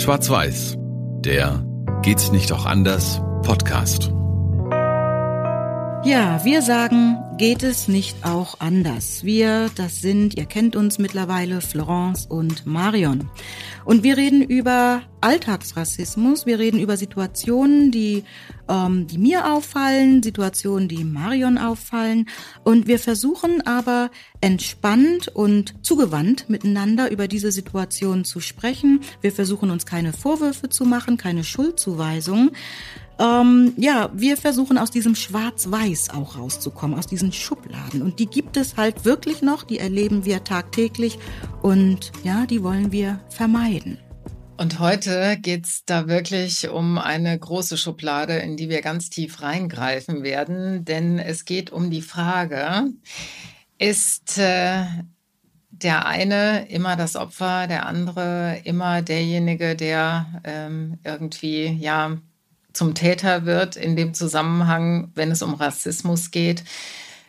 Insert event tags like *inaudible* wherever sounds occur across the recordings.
Schwarz-Weiß, der Geht's nicht auch anders Podcast. Ja, wir sagen, geht es nicht auch anders? Wir, das sind, ihr kennt uns mittlerweile, Florence und Marion. Und wir reden über Alltagsrassismus, wir reden über Situationen, die, ähm, die mir auffallen, Situationen, die Marion auffallen. Und wir versuchen aber entspannt und zugewandt miteinander über diese Situation zu sprechen. Wir versuchen uns keine Vorwürfe zu machen, keine Schuldzuweisungen ähm, ja, wir versuchen aus diesem Schwarz-Weiß auch rauszukommen, aus diesen Schubladen. Und die gibt es halt wirklich noch, die erleben wir tagtäglich und ja, die wollen wir vermeiden. Und heute geht's da wirklich um eine große Schublade, in die wir ganz tief reingreifen werden, denn es geht um die Frage, ist äh, der eine immer das Opfer, der andere immer derjenige, der ähm, irgendwie ja zum Täter wird in dem Zusammenhang, wenn es um Rassismus geht.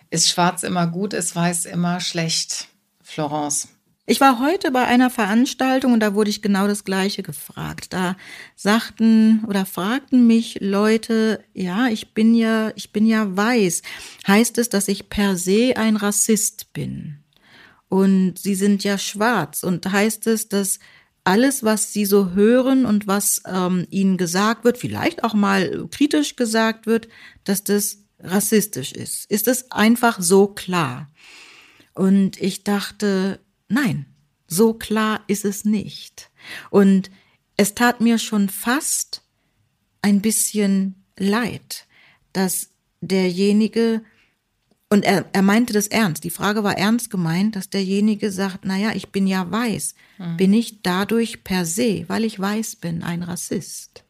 Ist schwarz immer gut, ist weiß immer schlecht? Florence. Ich war heute bei einer Veranstaltung und da wurde ich genau das Gleiche gefragt. Da sagten oder fragten mich Leute, ja, ich bin ja, ich bin ja weiß. Heißt es, dass ich per se ein Rassist bin? Und sie sind ja schwarz. Und heißt es, dass alles, was sie so hören und was ähm, ihnen gesagt wird, vielleicht auch mal kritisch gesagt wird, dass das rassistisch ist. Ist es einfach so klar? Und ich dachte, nein, so klar ist es nicht. Und es tat mir schon fast ein bisschen leid, dass derjenige und er, er meinte das ernst. Die Frage war ernst gemeint, dass derjenige sagt, naja, ich bin ja weiß. Mhm. Bin ich dadurch per se, weil ich weiß bin, ein Rassist?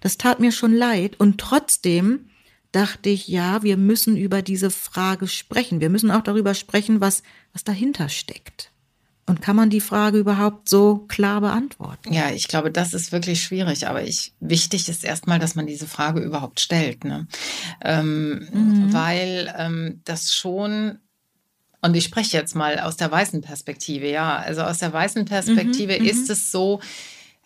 Das tat mir schon leid. Und trotzdem dachte ich, ja, wir müssen über diese Frage sprechen. Wir müssen auch darüber sprechen, was, was dahinter steckt. Und kann man die Frage überhaupt so klar beantworten? Ja, ich glaube, das ist wirklich schwierig. Aber ich, wichtig ist erstmal, dass man diese Frage überhaupt stellt. Ne? Ähm, mhm. Weil ähm, das schon und ich spreche jetzt mal aus der weißen Perspektive, ja. Also aus der weißen Perspektive mhm, ist mhm. es so,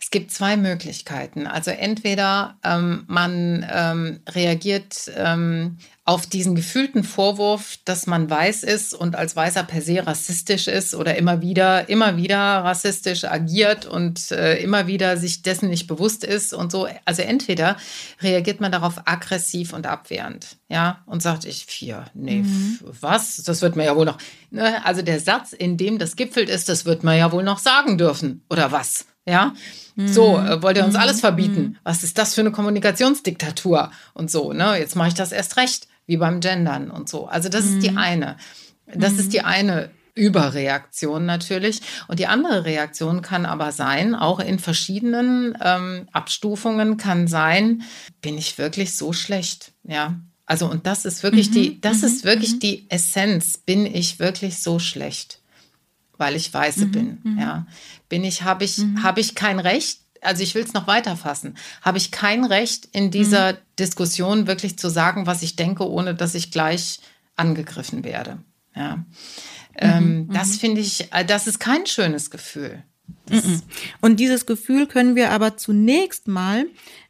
es gibt zwei Möglichkeiten. Also entweder ähm, man ähm, reagiert ähm, auf diesen gefühlten Vorwurf, dass man weiß ist und als Weißer per se rassistisch ist oder immer wieder, immer wieder rassistisch agiert und äh, immer wieder sich dessen nicht bewusst ist und so. Also entweder reagiert man darauf aggressiv und abwehrend, ja, und sagt, ich vier, nee, mhm. was? Das wird man ja wohl noch. Ne? Also der Satz, in dem das gipfelt ist, das wird man ja wohl noch sagen dürfen, oder was? Ja. So, mhm. äh, wollt ihr uns alles mhm. verbieten? Mhm. Was ist das für eine Kommunikationsdiktatur? Und so, ne? Jetzt mache ich das erst recht, wie beim Gendern und so. Also, das ist die eine. Das ist die eine Überreaktion natürlich. Und die andere Reaktion kann aber sein, auch in verschiedenen ähm, Abstufungen kann sein, bin ich wirklich so schlecht? Ja. Also, und das ist wirklich mhm, die, das ist wirklich mhm. die Essenz. Bin ich wirklich so schlecht? Weil ich Weiße mhm, bin, ja bin ich, habe ich, mhm. habe ich kein Recht, also ich will es noch weiter fassen, habe ich kein Recht in dieser mhm. Diskussion wirklich zu sagen, was ich denke, ohne dass ich gleich angegriffen werde. Ja. Mhm. Ähm, mhm. das finde ich, äh, das ist kein schönes Gefühl. Mhm. Und dieses Gefühl können wir aber zunächst mal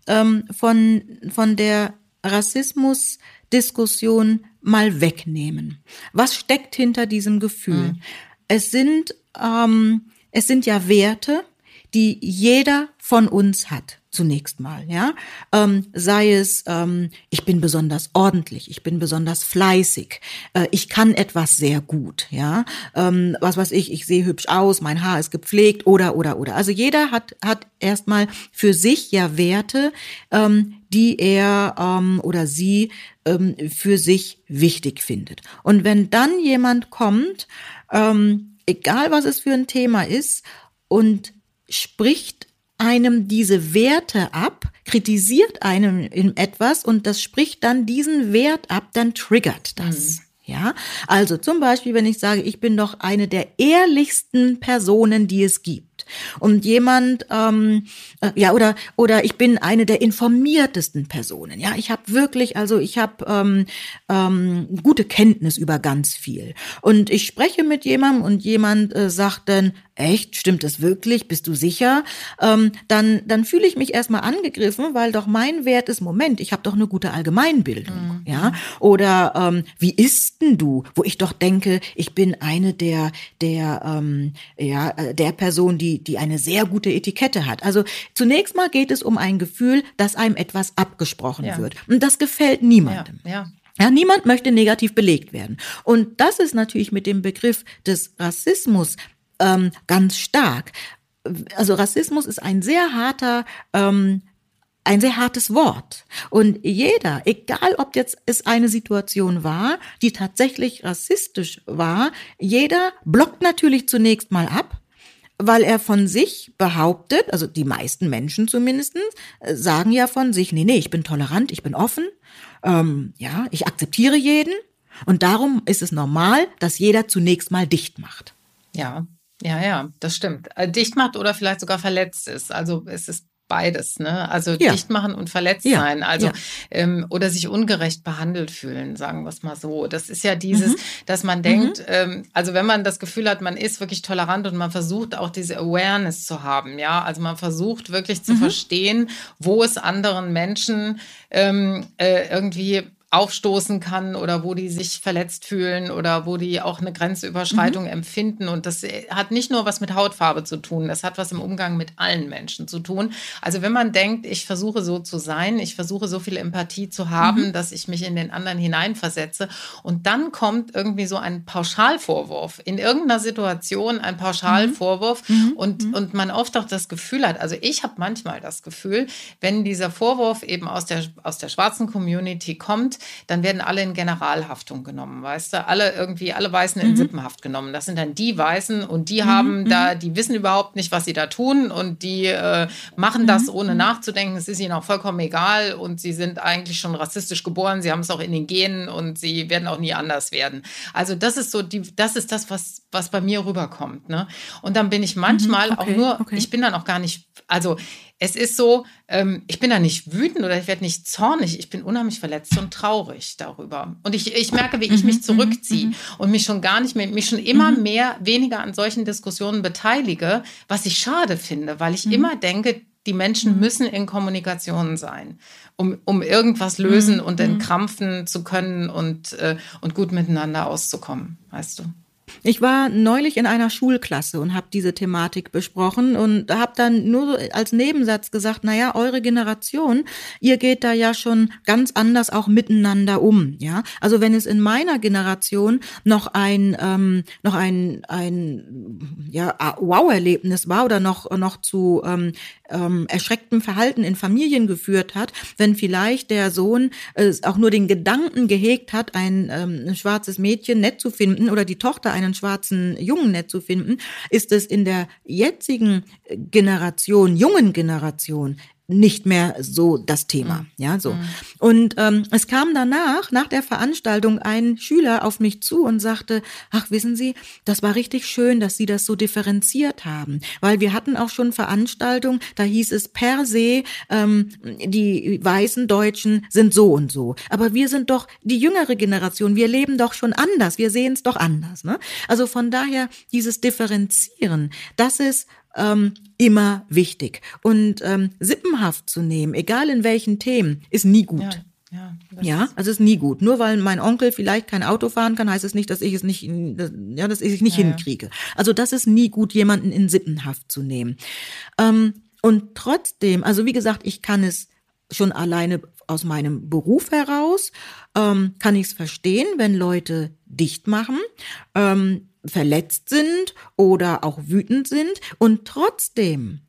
ähm, von, von der Rassismusdiskussion mal wegnehmen. Was steckt hinter diesem Gefühl? Mhm. Es sind ähm, es sind ja Werte, die jeder von uns hat. Zunächst mal, ja. Ähm, sei es, ähm, ich bin besonders ordentlich, ich bin besonders fleißig, äh, ich kann etwas sehr gut, ja. Ähm, was weiß ich, ich sehe hübsch aus, mein Haar ist gepflegt oder oder oder. Also jeder hat hat erstmal für sich ja Werte, ähm, die er ähm, oder sie ähm, für sich wichtig findet. Und wenn dann jemand kommt, ähm, egal was es für ein Thema ist, und spricht einem diese Werte ab, kritisiert einem in etwas und das spricht dann diesen Wert ab, dann triggert das. Mhm. Ja, also zum Beispiel, wenn ich sage, ich bin doch eine der ehrlichsten Personen, die es gibt, Und jemand, ähm, äh, ja, oder, oder ich bin eine der informiertesten Personen. Ja, ich habe wirklich, also ich habe ähm, ähm, gute Kenntnis über ganz viel. Und ich spreche mit jemandem und jemand äh, sagt dann, echt, stimmt das wirklich? Bist du sicher? Ähm, dann dann fühle ich mich erstmal angegriffen, weil doch mein Wert ist, Moment, ich habe doch eine gute Allgemeinbildung. Mhm. Ja? Oder ähm, wie isst denn du? Wo ich doch denke, ich bin eine der, der, ähm, ja, äh, der Person, die, die eine sehr gute Etikette hat. Also zunächst mal geht es um ein Gefühl, dass einem etwas abgesprochen ja. wird. Und das gefällt niemandem. Ja, ja. Ja, niemand möchte negativ belegt werden. Und das ist natürlich mit dem Begriff des Rassismus ähm, ganz stark. Also Rassismus ist ein sehr harter ähm, ein sehr hartes Wort. Und jeder, egal ob jetzt es eine Situation war, die tatsächlich rassistisch war, jeder blockt natürlich zunächst mal ab, weil er von sich behauptet, also die meisten Menschen zumindest, äh, sagen ja von sich, nee, nee, ich bin tolerant, ich bin offen, ähm, ja, ich akzeptiere jeden. Und darum ist es normal, dass jeder zunächst mal dicht macht. Ja, ja, ja, das stimmt. Äh, dicht macht oder vielleicht sogar verletzt ist. Also es ist beides, ne? Also ja. dicht machen und verletzt ja. sein, also ja. ähm, oder sich ungerecht behandelt fühlen, sagen wir es mal so. Das ist ja dieses, mhm. dass man denkt, mhm. ähm, also wenn man das Gefühl hat, man ist wirklich tolerant und man versucht auch diese Awareness zu haben, ja, also man versucht wirklich zu mhm. verstehen, wo es anderen Menschen ähm, äh, irgendwie aufstoßen kann oder wo die sich verletzt fühlen oder wo die auch eine Grenzüberschreitung mhm. empfinden. Und das hat nicht nur was mit Hautfarbe zu tun, das hat was im Umgang mit allen Menschen zu tun. Also wenn man denkt, ich versuche so zu sein, ich versuche so viel Empathie zu haben, mhm. dass ich mich in den anderen hineinversetze und dann kommt irgendwie so ein Pauschalvorwurf in irgendeiner Situation, ein Pauschalvorwurf mhm. mhm. und, mhm. und man oft auch das Gefühl hat, also ich habe manchmal das Gefühl, wenn dieser Vorwurf eben aus der, aus der schwarzen Community kommt, dann werden alle in Generalhaftung genommen, weißt du? Alle irgendwie, alle Weißen in mhm. Sippenhaft genommen. Das sind dann die Weißen und die mhm. haben mhm. da, die wissen überhaupt nicht, was sie da tun und die äh, machen das mhm. ohne mhm. nachzudenken. Es ist ihnen auch vollkommen egal und sie sind eigentlich schon rassistisch geboren. Sie haben es auch in den Genen und sie werden auch nie anders werden. Also das ist so die, das ist das, was, was bei mir rüberkommt. Ne? Und dann bin ich manchmal okay, auch nur, okay. ich bin dann auch gar nicht, also es ist so, ähm, ich bin da nicht wütend oder ich werde nicht zornig, ich bin unheimlich verletzt und traurig darüber. Und ich, ich merke, wie ich mich mhm, zurückziehe mhm, mhm. und mich schon gar nicht mehr, mich schon immer mehr, weniger an solchen Diskussionen beteilige, was ich schade finde, weil ich immer denke, die Menschen müssen in Kommunikation sein, um, um irgendwas lösen und entkrampfen zu können und, äh, und gut miteinander auszukommen, weißt du. Ich war neulich in einer Schulklasse und habe diese Thematik besprochen und habe dann nur als Nebensatz gesagt, naja, eure Generation, ihr geht da ja schon ganz anders auch miteinander um, ja. Also wenn es in meiner Generation noch ein ähm, noch ein ein ja Wow-Erlebnis war oder noch noch zu ähm, ähm, erschrecktem Verhalten in Familien geführt hat, wenn vielleicht der Sohn äh, auch nur den Gedanken gehegt hat, ein, ähm, ein schwarzes Mädchen nett zu finden oder die Tochter einen schwarzen Jungen nett zu finden, ist es in der jetzigen Generation, jungen Generation nicht mehr so das Thema. Mhm. Ja, so. Mhm. Und ähm, es kam danach, nach der Veranstaltung, ein Schüler auf mich zu und sagte, ach, wissen Sie, das war richtig schön, dass Sie das so differenziert haben. Weil wir hatten auch schon Veranstaltungen, da hieß es per se, ähm, die weißen Deutschen sind so und so. Aber wir sind doch die jüngere Generation, wir leben doch schon anders, wir sehen es doch anders. Ne? Also von daher, dieses Differenzieren, das ist ähm, immer wichtig. Und ähm, sippenhaft zu nehmen, egal in welchen Themen, ist nie gut. Ja. Ja, ja, also ist nie gut. Nur weil mein Onkel vielleicht kein Auto fahren kann, heißt es nicht, dass ich es nicht, ja, dass ich es nicht ja, hinkriege. Ja. Also das ist nie gut, jemanden in Sippenhaft zu nehmen. Ähm, und trotzdem, also wie gesagt, ich kann es schon alleine aus meinem Beruf heraus, ähm, kann ich es verstehen, wenn Leute dicht machen. Ähm, verletzt sind oder auch wütend sind und trotzdem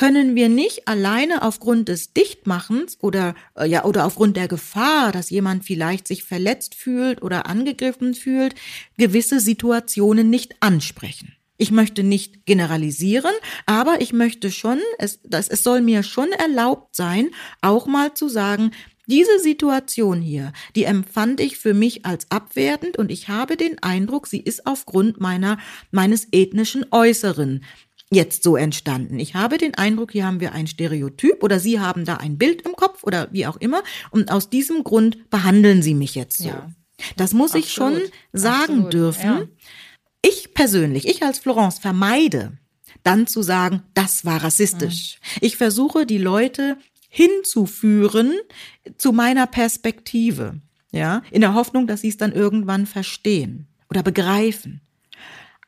können wir nicht alleine aufgrund des Dichtmachens oder äh, ja oder aufgrund der Gefahr, dass jemand vielleicht sich verletzt fühlt oder angegriffen fühlt, gewisse Situationen nicht ansprechen. Ich möchte nicht generalisieren, aber ich möchte schon, es, das, es soll mir schon erlaubt sein, auch mal zu sagen, diese Situation hier, die empfand ich für mich als abwertend und ich habe den Eindruck, sie ist aufgrund meiner, meines ethnischen Äußeren jetzt so entstanden. Ich habe den Eindruck, hier haben wir ein Stereotyp oder Sie haben da ein Bild im Kopf oder wie auch immer und aus diesem Grund behandeln Sie mich jetzt so. Ja. Das muss Absolut. ich schon sagen Absolut. dürfen. Ja. Ich persönlich, ich als Florence vermeide dann zu sagen, das war rassistisch. Mhm. Ich versuche die Leute hinzuführen zu meiner Perspektive, ja, in der Hoffnung, dass sie es dann irgendwann verstehen oder begreifen.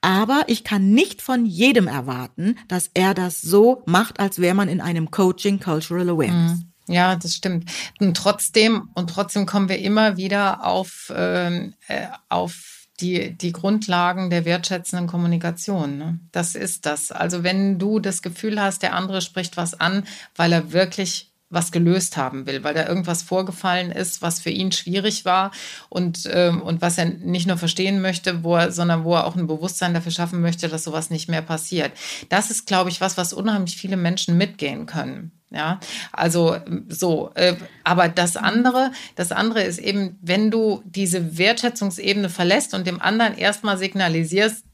Aber ich kann nicht von jedem erwarten, dass er das so macht, als wäre man in einem Coaching Cultural Awareness. Mhm. Ja, das stimmt. Und trotzdem, und trotzdem kommen wir immer wieder auf, ähm, äh, auf die, die Grundlagen der wertschätzenden Kommunikation. Ne? Das ist das. Also wenn du das Gefühl hast, der andere spricht was an, weil er wirklich was gelöst haben will, weil da irgendwas vorgefallen ist, was für ihn schwierig war und, ähm, und was er nicht nur verstehen möchte, wo er, sondern wo er auch ein Bewusstsein dafür schaffen möchte, dass sowas nicht mehr passiert. Das ist, glaube ich, was, was unheimlich viele Menschen mitgehen können. Ja, also so, äh, aber das andere, das andere ist eben, wenn du diese Wertschätzungsebene verlässt und dem anderen erstmal signalisierst,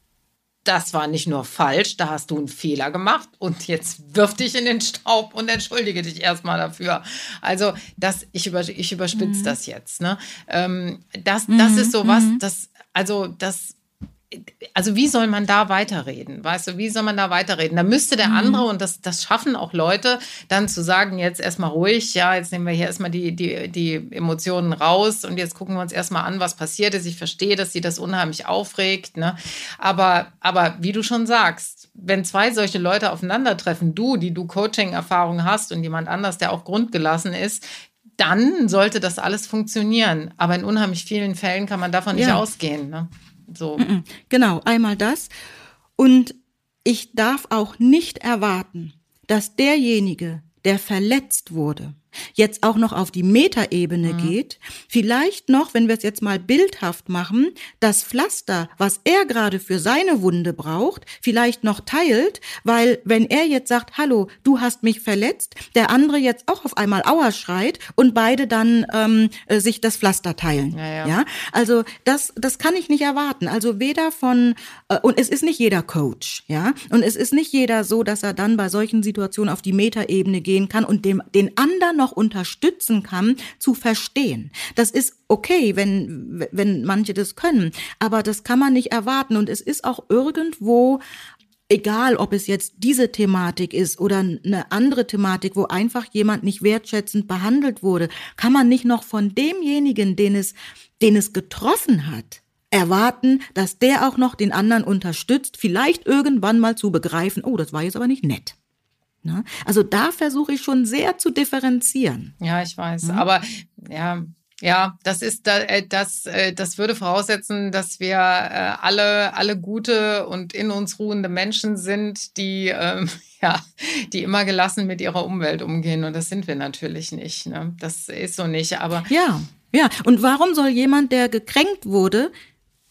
das war nicht nur falsch, da hast du einen Fehler gemacht und jetzt wirf dich in den Staub und entschuldige dich erstmal dafür. Also das, ich, über, ich überspitze mhm. das jetzt. Ne? Ähm, das, das mhm. ist sowas, mhm. das, also das also wie soll man da weiterreden? Weißt du, wie soll man da weiterreden? Da müsste der mhm. andere, und das, das schaffen auch Leute, dann zu sagen, jetzt erstmal ruhig, ja, jetzt nehmen wir hier erstmal die, die, die Emotionen raus und jetzt gucken wir uns erstmal an, was passiert ist. Ich verstehe, dass sie das unheimlich aufregt, ne? Aber, aber wie du schon sagst, wenn zwei solche Leute aufeinandertreffen, du, die du Coaching-Erfahrung hast und jemand anders, der auch grundgelassen ist, dann sollte das alles funktionieren. Aber in unheimlich vielen Fällen kann man davon ja. nicht ausgehen. Ne? So. Genau, einmal das. Und ich darf auch nicht erwarten, dass derjenige, der verletzt wurde, jetzt auch noch auf die Metaebene mhm. geht, vielleicht noch, wenn wir es jetzt mal bildhaft machen, das Pflaster, was er gerade für seine Wunde braucht, vielleicht noch teilt, weil wenn er jetzt sagt, hallo, du hast mich verletzt, der andere jetzt auch auf einmal Aua schreit und beide dann ähm, äh, sich das Pflaster teilen. Ja, ja. ja, also das, das kann ich nicht erwarten. Also weder von äh, und es ist nicht jeder Coach, ja, und es ist nicht jeder so, dass er dann bei solchen Situationen auf die Metaebene gehen kann und dem den anderen noch unterstützen kann, zu verstehen. Das ist okay, wenn, wenn manche das können, aber das kann man nicht erwarten und es ist auch irgendwo egal ob es jetzt diese Thematik ist oder eine andere Thematik, wo einfach jemand nicht wertschätzend behandelt wurde, kann man nicht noch von demjenigen, den es, den es getroffen hat, erwarten, dass der auch noch den anderen unterstützt, vielleicht irgendwann mal zu begreifen, oh, das war jetzt aber nicht nett. Ne? Also da versuche ich schon sehr zu differenzieren. Ja, ich weiß. Mhm. Aber ja, ja, das ist äh, das, äh, das würde voraussetzen, dass wir äh, alle, alle gute und in uns ruhende Menschen sind, die, ähm, *laughs* ja, die immer gelassen mit ihrer Umwelt umgehen. Und das sind wir natürlich nicht. Ne? Das ist so nicht. Aber ja, ja. Und warum soll jemand, der gekränkt wurde,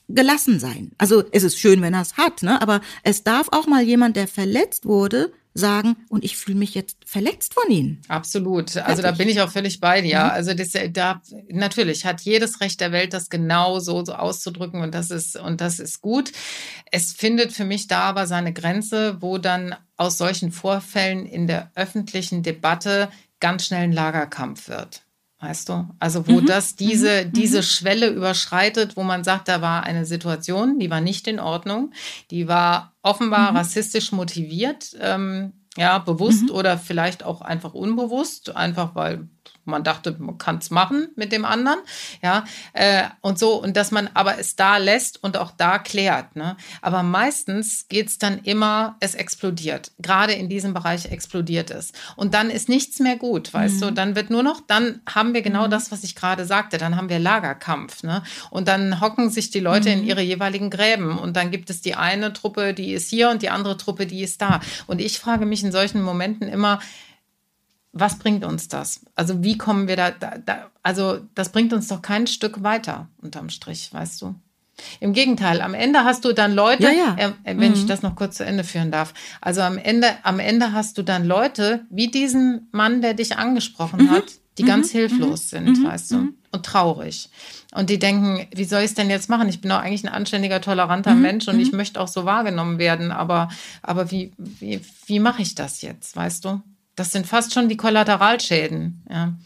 gelassen sein? Also es ist schön, wenn er es hat, ne? Aber es darf auch mal jemand, der verletzt wurde, sagen, und ich fühle mich jetzt verletzt von ihnen. Absolut. Also da bin ich auch völlig bei dir. Mhm. Also das, da natürlich hat jedes Recht der Welt, das genau so, so auszudrücken und das ist und das ist gut. Es findet für mich da aber seine Grenze, wo dann aus solchen Vorfällen in der öffentlichen Debatte ganz schnell ein Lagerkampf wird. Weißt du? Also, wo mhm. das diese, mhm. diese mhm. Schwelle überschreitet, wo man sagt, da war eine Situation, die war nicht in Ordnung, die war offenbar mhm. rassistisch motiviert, ähm, ja, bewusst mhm. oder vielleicht auch einfach unbewusst, einfach weil man dachte, man kann es machen mit dem anderen, ja, äh, und so, und dass man aber es da lässt und auch da klärt. Ne? Aber meistens geht es dann immer, es explodiert. Gerade in diesem Bereich explodiert es. Und dann ist nichts mehr gut, weißt mhm. du, dann wird nur noch, dann haben wir genau mhm. das, was ich gerade sagte, dann haben wir Lagerkampf. Ne? Und dann hocken sich die Leute mhm. in ihre jeweiligen Gräben und dann gibt es die eine Truppe, die ist hier und die andere Truppe, die ist da. Und ich frage mich in solchen Momenten immer, was bringt uns das? Also wie kommen wir da, da, da, also das bringt uns doch kein Stück weiter unterm Strich, weißt du? Im Gegenteil, am Ende hast du dann Leute, ja, ja. Äh, wenn mhm. ich das noch kurz zu Ende führen darf. Also am Ende, am Ende hast du dann Leute wie diesen Mann, der dich angesprochen mhm. hat, die mhm. ganz hilflos mhm. sind, mhm. weißt du? Mhm. und traurig. Und die denken, wie soll ich es denn jetzt machen? Ich bin doch eigentlich ein anständiger, toleranter. Mensch und ich möchte auch so wahrgenommen werden. Aber, aber wie, wie, wie mache ich das jetzt, weißt du? Das sind fast schon die Kollateralschäden. Ja.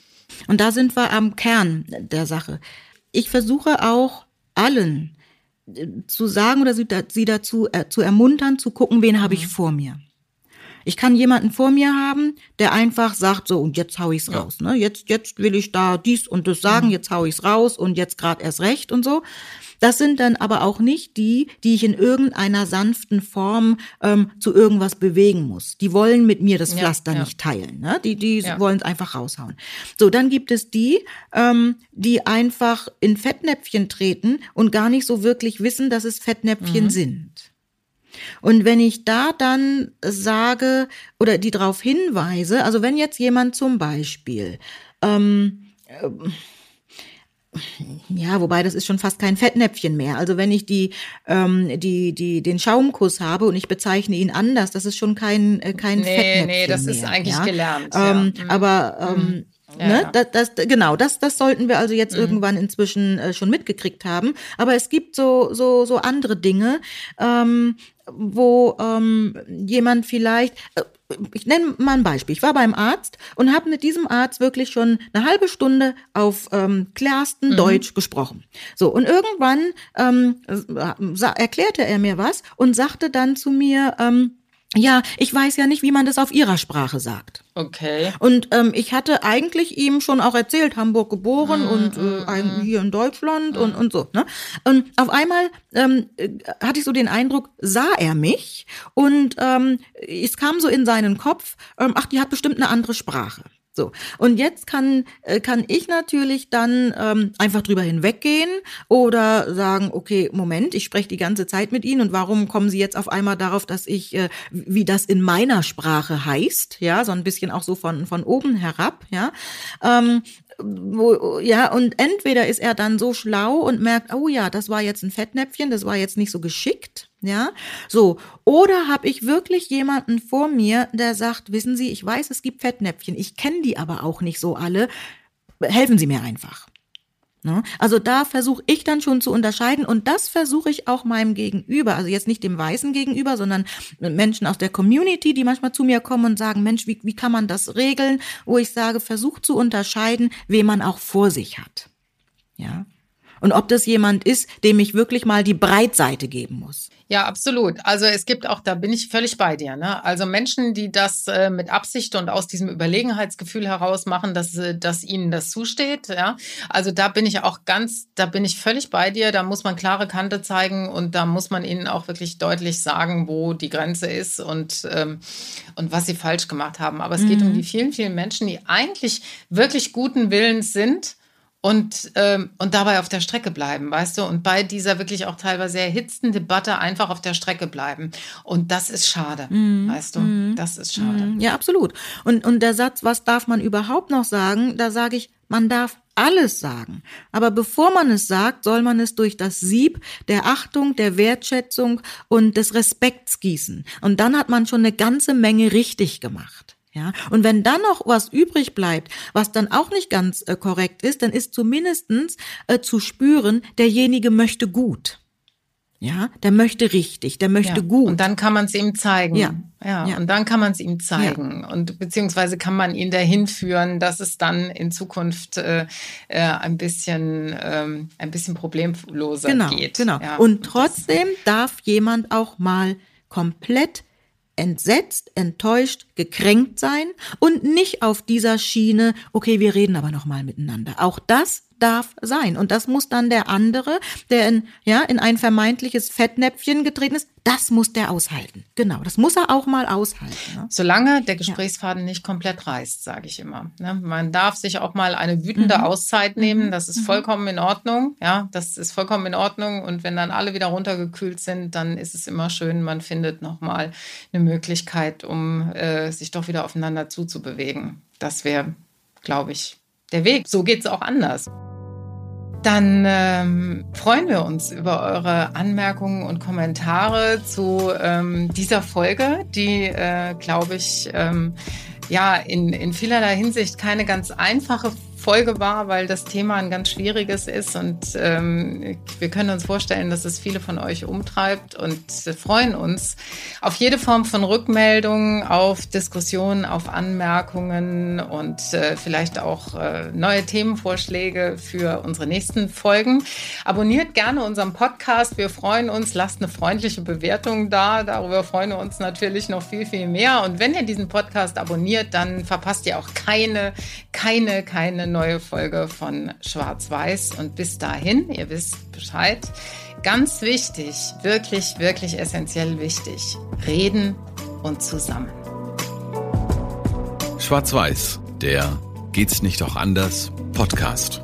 Und da sind wir am Kern der Sache. Ich versuche auch allen äh, zu sagen oder sie, dazu äh, zu ermuntern, zu gucken, wen habe ich mhm. vor mir. Ich kann jemanden vor mir haben, der einfach sagt, so, und jetzt hau ich's ja. raus. Ne? Jetzt, jetzt will ich da dies und das sagen, mhm. jetzt hau ich's raus und jetzt gerade erst recht und so. Das sind dann aber auch nicht die, die ich in irgendeiner sanften Form ähm, zu irgendwas bewegen muss. Die wollen mit mir das Pflaster ja, ja. nicht teilen. Ne? Die, die wollen es einfach raushauen. So, dann gibt es die, ähm, die einfach in Fettnäpfchen treten und gar nicht so wirklich wissen, dass es Fettnäpfchen mhm. sind. Und wenn ich da dann sage oder die darauf hinweise, also wenn jetzt jemand zum Beispiel, ähm, äh, ja, wobei das ist schon fast kein Fettnäpfchen mehr. Also wenn ich die, ähm, die, die, den Schaumkuss habe und ich bezeichne ihn anders, das ist schon kein, äh, kein nee, Fettnäpfchen Nee, das mehr, ist eigentlich ja? gelernt. Ähm, ja. Aber ähm, mhm. Ja, ne? Das, das, genau, das, das sollten wir also jetzt mhm. irgendwann inzwischen äh, schon mitgekriegt haben. Aber es gibt so, so, so andere Dinge, ähm, wo ähm, jemand vielleicht, äh, ich nenne mal ein Beispiel. Ich war beim Arzt und habe mit diesem Arzt wirklich schon eine halbe Stunde auf ähm, klarsten mhm. Deutsch gesprochen. So, und irgendwann ähm, erklärte er mir was und sagte dann zu mir, ähm, ja, ich weiß ja nicht, wie man das auf ihrer Sprache sagt. Okay. Und ähm, ich hatte eigentlich ihm schon auch erzählt, Hamburg geboren mm, und äh, mm, hier in Deutschland mm. und, und so. Ne? Und auf einmal ähm, äh, hatte ich so den Eindruck, sah er mich und ähm, es kam so in seinen Kopf, ähm, ach, die hat bestimmt eine andere Sprache. So, und jetzt kann, äh, kann ich natürlich dann ähm, einfach drüber hinweggehen oder sagen, okay, Moment, ich spreche die ganze Zeit mit Ihnen und warum kommen Sie jetzt auf einmal darauf, dass ich, äh, wie das in meiner Sprache heißt, ja, so ein bisschen auch so von, von oben herab, ja. Ähm, wo, ja, und entweder ist er dann so schlau und merkt, oh ja, das war jetzt ein Fettnäpfchen, das war jetzt nicht so geschickt, ja, so. Oder habe ich wirklich jemanden vor mir, der sagt, wissen Sie, ich weiß, es gibt Fettnäpfchen, ich kenne die aber auch nicht so alle, helfen Sie mir einfach. Ne? Also da versuche ich dann schon zu unterscheiden und das versuche ich auch meinem Gegenüber, also jetzt nicht dem Weißen gegenüber, sondern Menschen aus der Community, die manchmal zu mir kommen und sagen, Mensch, wie, wie kann man das regeln? Wo ich sage, versuch zu unterscheiden, wen man auch vor sich hat. Ja. Und ob das jemand ist, dem ich wirklich mal die Breitseite geben muss. Ja, absolut. Also es gibt auch, da bin ich völlig bei dir. Ne? Also Menschen, die das äh, mit Absicht und aus diesem Überlegenheitsgefühl heraus machen, dass, äh, dass ihnen das zusteht. Ja, also da bin ich auch ganz, da bin ich völlig bei dir. Da muss man klare Kante zeigen und da muss man ihnen auch wirklich deutlich sagen, wo die Grenze ist und ähm, und was sie falsch gemacht haben. Aber es mhm. geht um mhm. die vielen, vielen Menschen, die eigentlich wirklich guten Willens sind und, ähm, und dabei auf der Strecke bleiben, weißt du? Und bei dieser wirklich auch teilweise erhitzten Debatte einfach auf der Strecke bleiben. Und das ist schade, mm, weißt du? Mm, das ist schade. Mm, ja, absolut. Und, und der Satz, was darf man überhaupt noch sagen, da sage ich, man darf alles sagen. Aber bevor man es sagt, soll man es durch das Sieb der Achtung, der Wertschätzung und des Respekts gießen. Und dann hat man schon eine ganze Menge richtig gemacht. Ja, und wenn dann noch was übrig bleibt, was dann auch nicht ganz äh, korrekt ist, dann ist zumindestens äh, zu spüren, derjenige möchte gut. Ja, der möchte richtig, der möchte ja. gut. Und dann kann man es ihm zeigen. Ja. ja. Ja, und dann kann man es ihm zeigen. Ja. Und beziehungsweise kann man ihn dahin führen, dass es dann in Zukunft äh, äh, ein bisschen ähm, ein bisschen problemloser genau, geht. Genau. Und trotzdem darf jemand auch mal komplett entsetzt, enttäuscht, gekränkt sein und nicht auf dieser Schiene, okay, wir reden aber noch mal miteinander. Auch das darf sein. Und das muss dann der andere, der in, ja, in ein vermeintliches Fettnäpfchen getreten ist, das muss der aushalten. Genau, das muss er auch mal aushalten. Ne? Solange der Gesprächsfaden ja. nicht komplett reißt, sage ich immer. Ne? Man darf sich auch mal eine wütende mhm. Auszeit nehmen. Mhm. Das ist mhm. vollkommen in Ordnung. Ja, das ist vollkommen in Ordnung. Und wenn dann alle wieder runtergekühlt sind, dann ist es immer schön, man findet noch mal eine Möglichkeit, um äh, sich doch wieder aufeinander zuzubewegen. Das wäre, glaube ich, der Weg. So geht es auch anders. Dann ähm, freuen wir uns über eure Anmerkungen und Kommentare zu ähm, dieser Folge, die, äh, glaube ich, ähm, ja, in, in vielerlei Hinsicht keine ganz einfache Folge war, weil das Thema ein ganz schwieriges ist und ähm, wir können uns vorstellen, dass es viele von euch umtreibt und freuen uns auf jede Form von Rückmeldung, auf Diskussionen, auf Anmerkungen und äh, vielleicht auch äh, neue Themenvorschläge für unsere nächsten Folgen. Abonniert gerne unseren Podcast. Wir freuen uns. Lasst eine freundliche Bewertung da. Darüber freuen wir uns natürlich noch viel, viel mehr. Und wenn ihr diesen Podcast abonniert, dann verpasst ihr auch keine, keine, keine neue Folge von Schwarz-Weiß. Und bis dahin, ihr wisst Bescheid. Ganz wichtig, wirklich, wirklich essentiell wichtig. Reden und zusammen. Schwarz-Weiß, der Geht's nicht auch anders? Podcast.